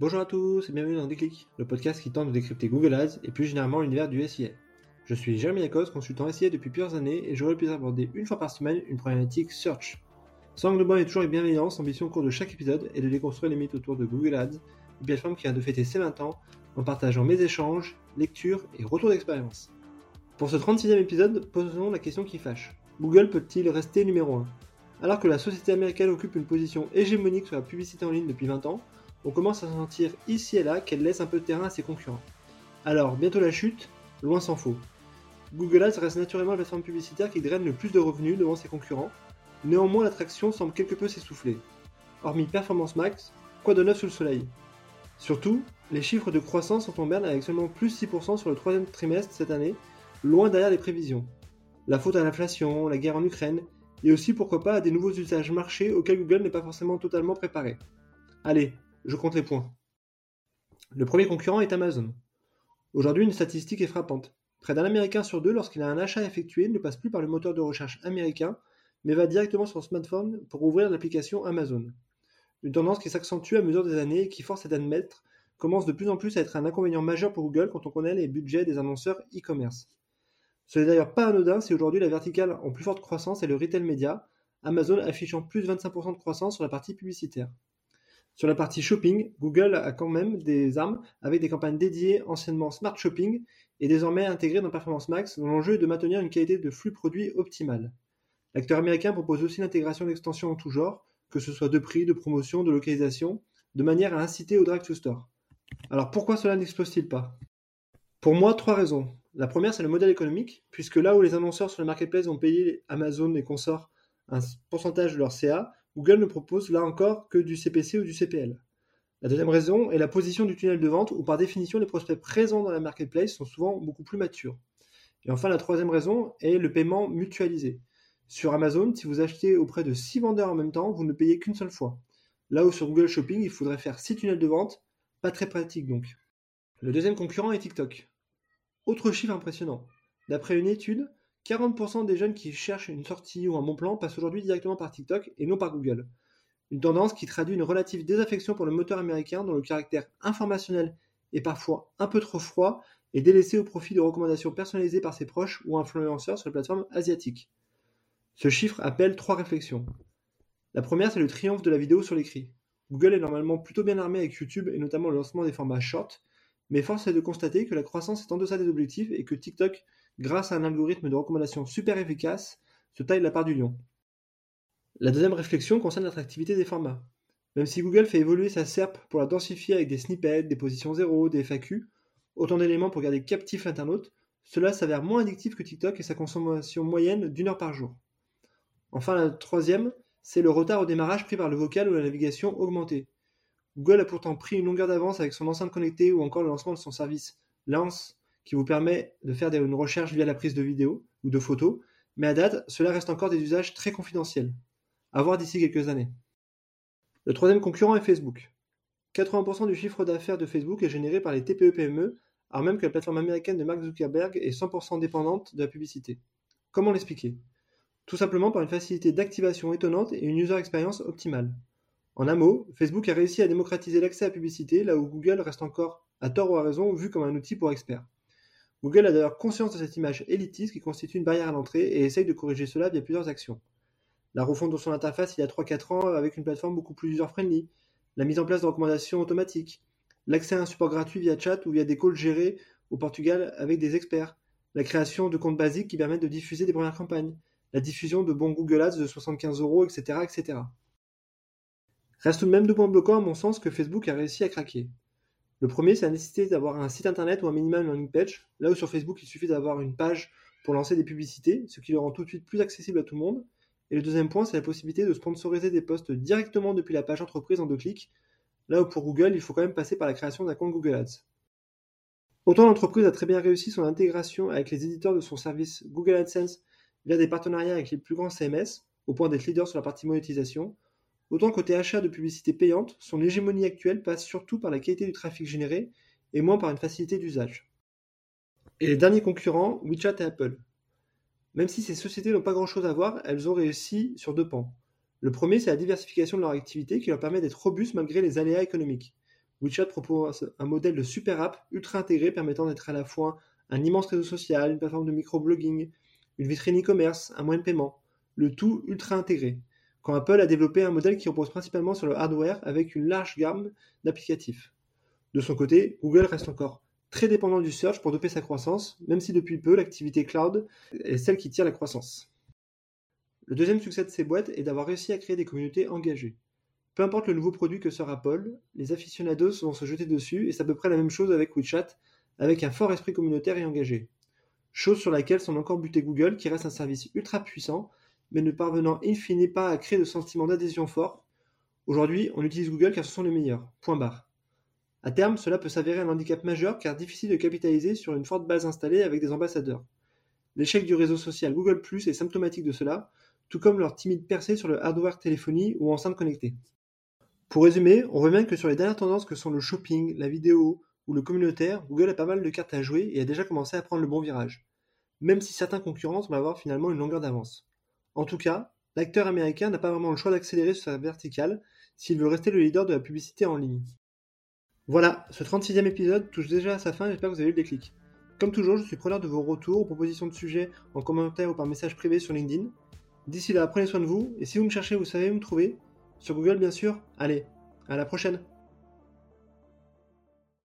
Bonjour à tous et bienvenue dans Déclic, le podcast qui tente de décrypter Google Ads et plus généralement l'univers du SIA. Je suis Jérémy Lacoste, consultant SIA depuis plusieurs années et j'aurai le plaisir d'aborder une fois par semaine une problématique search. Sans globalement et toujours avec bienveillance, l'ambition au cours de chaque épisode est de déconstruire les mythes autour de Google Ads, une plateforme qui vient de fêter ses 20 ans en partageant mes échanges, lectures et retours d'expérience. Pour ce 36e épisode, posons la question qui fâche. Google peut-il rester numéro 1 Alors que la société américaine occupe une position hégémonique sur la publicité en ligne depuis 20 ans, on commence à sentir ici et là qu'elle laisse un peu de terrain à ses concurrents. Alors, bientôt la chute, loin s'en faut. Google Ads reste naturellement la plateforme publicitaire qui draine le plus de revenus devant ses concurrents, néanmoins l'attraction semble quelque peu s'essouffler. Hormis Performance Max, quoi de neuf sous le soleil? Surtout, les chiffres de croissance sont en berne avec seulement plus 6% sur le troisième trimestre cette année, loin derrière les prévisions. La faute à l'inflation, la guerre en Ukraine, et aussi pourquoi pas à des nouveaux usages marchés auxquels Google n'est pas forcément totalement préparé. Allez, je compte les points. Le premier concurrent est Amazon. Aujourd'hui, une statistique est frappante. Près d'un Américain sur deux, lorsqu'il a un achat effectué, ne passe plus par le moteur de recherche américain, mais va directement sur son smartphone pour ouvrir l'application Amazon. Une tendance qui s'accentue à mesure des années et qui force à admettre commence de plus en plus à être un inconvénient majeur pour Google quand on connaît les budgets des annonceurs e-commerce. Ce n'est d'ailleurs pas anodin si aujourd'hui la verticale en plus forte croissance est le retail média, Amazon affichant plus de 25% de croissance sur la partie publicitaire. Sur la partie shopping, Google a quand même des armes avec des campagnes dédiées anciennement Smart Shopping et désormais intégrées dans Performance Max dont l'enjeu est de maintenir une qualité de flux produit optimale. L'acteur américain propose aussi l'intégration d'extensions en tout genre, que ce soit de prix, de promotion, de localisation, de manière à inciter au drag to store. Alors pourquoi cela n'explose-t-il pas? Pour moi, trois raisons. La première, c'est le modèle économique, puisque là où les annonceurs sur le marketplace vont payer Amazon et consorts un pourcentage de leur CA, Google ne propose là encore que du CPC ou du CPL. La deuxième raison est la position du tunnel de vente où par définition les prospects présents dans la marketplace sont souvent beaucoup plus matures. Et enfin la troisième raison est le paiement mutualisé. Sur Amazon, si vous achetez auprès de 6 vendeurs en même temps, vous ne payez qu'une seule fois. Là où sur Google Shopping, il faudrait faire 6 tunnels de vente, pas très pratique donc. Le deuxième concurrent est TikTok. Autre chiffre impressionnant. D'après une étude, 40% des jeunes qui cherchent une sortie ou un bon plan passent aujourd'hui directement par TikTok et non par Google. Une tendance qui traduit une relative désaffection pour le moteur américain dont le caractère informationnel est parfois un peu trop froid et délaissé au profit de recommandations personnalisées par ses proches ou influenceurs sur les plateformes asiatiques. Ce chiffre appelle trois réflexions. La première, c'est le triomphe de la vidéo sur l'écrit. Google est normalement plutôt bien armé avec YouTube et notamment le lancement des formats short, mais force est de constater que la croissance est en deçà des objectifs et que TikTok grâce à un algorithme de recommandation super efficace, se taille la part du lion. La deuxième réflexion concerne l'attractivité des formats. Même si Google fait évoluer sa SERP pour la densifier avec des snippets, des positions zéro, des FAQ, autant d'éléments pour garder captif l'internaute, cela s'avère moins addictif que TikTok et sa consommation moyenne d'une heure par jour. Enfin, la troisième, c'est le retard au démarrage pris par le vocal ou la navigation augmentée. Google a pourtant pris une longueur d'avance avec son enceinte connectée ou encore le lancement de son service Lance qui vous permet de faire une recherche via la prise de vidéo ou de photos, mais à date, cela reste encore des usages très confidentiels. À voir d'ici quelques années. Le troisième concurrent est Facebook. 80% du chiffre d'affaires de Facebook est généré par les TPE-PME, alors même que la plateforme américaine de Mark Zuckerberg est 100% dépendante de la publicité. Comment l'expliquer? Tout simplement par une facilité d'activation étonnante et une user experience optimale. En un mot, Facebook a réussi à démocratiser l'accès à la publicité là où Google reste encore, à tort ou à raison, vu comme un outil pour experts. Google a d'ailleurs conscience de cette image élitiste qui constitue une barrière à l'entrée et essaye de corriger cela via plusieurs actions. La refonte de son interface il y a 3-4 ans avec une plateforme beaucoup plus user-friendly, la mise en place de recommandations automatiques, l'accès à un support gratuit via chat ou via des calls gérés au Portugal avec des experts, la création de comptes basiques qui permettent de diffuser des premières campagnes, la diffusion de bons Google Ads de 75 euros, etc., etc. Reste tout de même deux points bloquants à mon sens que Facebook a réussi à craquer. Le premier, c'est la nécessité d'avoir un site internet ou un minimum landing page. Là où sur Facebook, il suffit d'avoir une page pour lancer des publicités, ce qui le rend tout de suite plus accessible à tout le monde. Et le deuxième point, c'est la possibilité de sponsoriser des posts directement depuis la page entreprise en deux clics. Là où pour Google, il faut quand même passer par la création d'un compte Google Ads. Autant l'entreprise a très bien réussi son intégration avec les éditeurs de son service Google AdSense via des partenariats avec les plus grands CMS, au point d'être leader sur la partie monétisation, Autant côté achat de publicité payante, son hégémonie actuelle passe surtout par la qualité du trafic généré et moins par une facilité d'usage. Et les derniers concurrents, WeChat et Apple. Même si ces sociétés n'ont pas grand-chose à voir, elles ont réussi sur deux pans. Le premier, c'est la diversification de leur activité qui leur permet d'être robustes malgré les aléas économiques. WeChat propose un modèle de super app ultra intégré permettant d'être à la fois un immense réseau social, une plateforme de microblogging, une vitrine e-commerce, un moyen de paiement, le tout ultra intégré. Quand Apple a développé un modèle qui repose principalement sur le hardware avec une large gamme d'applicatifs. De son côté, Google reste encore très dépendant du search pour doper sa croissance, même si depuis peu l'activité cloud est celle qui tire la croissance. Le deuxième succès de ces boîtes est d'avoir réussi à créer des communautés engagées. Peu importe le nouveau produit que sort Apple, les aficionados vont se jeter dessus et c'est à peu près la même chose avec WeChat, avec un fort esprit communautaire et engagé. Chose sur laquelle sont encore butés Google qui reste un service ultra puissant, mais ne parvenant in fine pas à créer de sentiment d'adhésion fort. Aujourd'hui, on utilise Google car ce sont les meilleurs. Point barre. À terme, cela peut s'avérer un handicap majeur car difficile de capitaliser sur une forte base installée avec des ambassadeurs. L'échec du réseau social Google Plus est symptomatique de cela, tout comme leur timide percée sur le hardware téléphonie ou enceinte connectée. Pour résumer, on voit bien que sur les dernières tendances que sont le shopping, la vidéo ou le communautaire, Google a pas mal de cartes à jouer et a déjà commencé à prendre le bon virage, même si certains concurrents vont avoir finalement une longueur d'avance. En tout cas, l'acteur américain n'a pas vraiment le choix d'accélérer sur sa verticale s'il veut rester le leader de la publicité en ligne. Voilà, ce 36e épisode touche déjà à sa fin, j'espère que vous avez eu le déclic. Comme toujours, je suis preneur de vos retours, propositions de sujets en commentaire ou par message privé sur LinkedIn. D'ici là, prenez soin de vous, et si vous me cherchez, vous savez où me trouver. Sur Google, bien sûr. Allez, à la prochaine